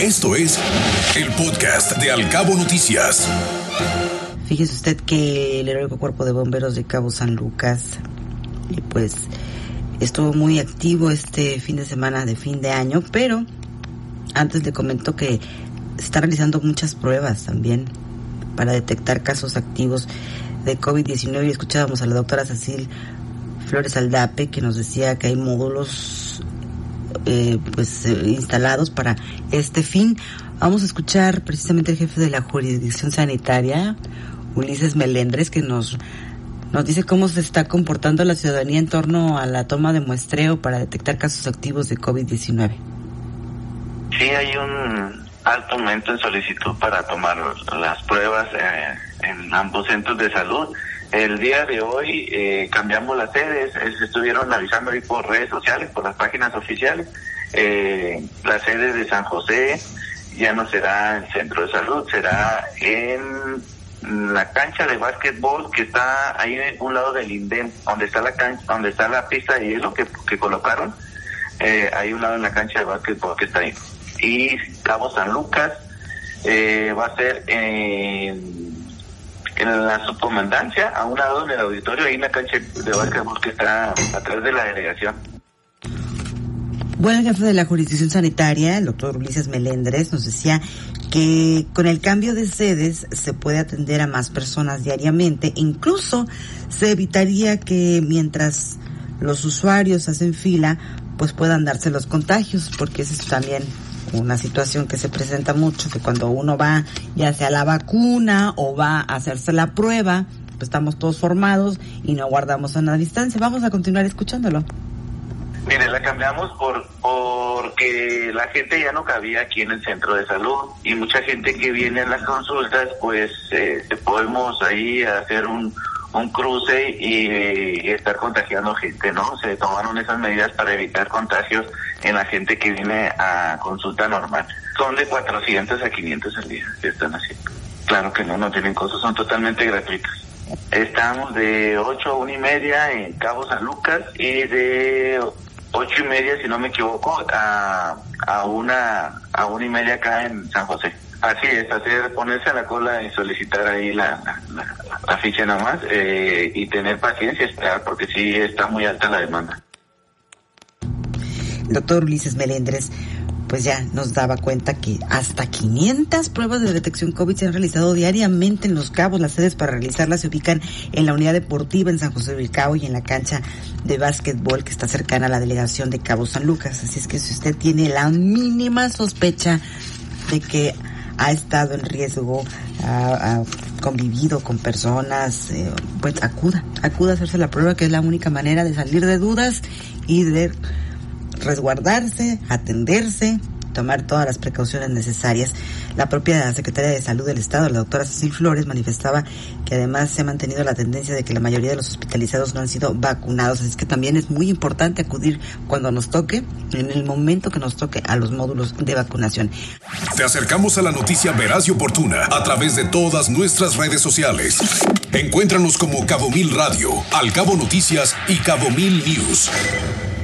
Esto es el podcast de Alcabo Noticias. Fíjese usted que el heroico cuerpo de bomberos de Cabo San Lucas, pues estuvo muy activo este fin de semana de fin de año, pero antes le comento que está realizando muchas pruebas también para detectar casos activos de COVID-19 y escuchábamos a la doctora Cecil Flores Aldape que nos decía que hay módulos eh, pues eh, instalados para este fin. Vamos a escuchar precisamente el jefe de la jurisdicción sanitaria, Ulises Melendres, que nos nos dice cómo se está comportando la ciudadanía en torno a la toma de muestreo para detectar casos activos de COVID-19. Sí, hay un alto aumento en solicitud para tomar las pruebas eh, en ambos centros de salud. El día de hoy eh, cambiamos las sedes, se estuvieron avisando ahí por redes sociales, por las páginas oficiales. Eh, la sede de San José ya no será el centro de salud, será en la cancha de básquetbol que está ahí en un lado del INDEM, donde está la cancha, donde está la pista de hielo que, que colocaron, eh, hay un lado en la cancha de básquetbol que está ahí. Y Cabo San Lucas eh, va a ser en, en la subcomandancia, a un lado en el auditorio, ahí en la cancha de básquetbol que está atrás de la delegación. Bueno, el jefe de la jurisdicción sanitaria, el doctor Ulises Melendres, nos decía que con el cambio de sedes se puede atender a más personas diariamente, incluso se evitaría que mientras los usuarios hacen fila, pues puedan darse los contagios, porque eso es también una situación que se presenta mucho, que cuando uno va ya sea la vacuna o va a hacerse la prueba, pues estamos todos formados y no guardamos a una distancia. Vamos a continuar escuchándolo. Mire, la cambiamos por porque la gente ya no cabía aquí en el centro de salud y mucha gente que viene a las consultas, pues eh, podemos ahí hacer un, un cruce y, estar contagiando gente, ¿no? Se tomaron esas medidas para evitar contagios en la gente que viene a consulta normal. Son de 400 a 500 al día que están haciendo. Claro que no, no tienen costos, son totalmente gratuitos. Estamos de 8 a 1 y media en Cabo San Lucas y de ocho y media, si no me equivoco, a, a una a una y media acá en San José. Así es, hacer ponerse a la cola y solicitar ahí la, nada más eh, y tener paciencia esperar porque sí está muy alta la demanda. Doctor Ulises Melendres, pues ya nos daba cuenta que hasta 500 pruebas de detección COVID se han realizado diariamente en Los Cabos. Las sedes para realizarlas se ubican en la unidad deportiva en San José del Cabo y en la cancha de básquetbol que está cercana a la delegación de Cabo San Lucas. Así es que si usted tiene la mínima sospecha de que ha estado en riesgo, convivido con personas, eh, pues acuda, acuda a hacerse la prueba que es la única manera de salir de dudas y de resguardarse, atenderse, tomar todas las precauciones necesarias. La propia secretaria de Salud del Estado, la doctora Cecil Flores, manifestaba que además se ha mantenido la tendencia de que la mayoría de los hospitalizados no han sido vacunados. Así que también es muy importante acudir cuando nos toque, en el momento que nos toque, a los módulos de vacunación. Te acercamos a la noticia veraz y oportuna a través de todas nuestras redes sociales. Encuéntranos como Cabo Mil Radio, Al Cabo Noticias y Cabo Mil News.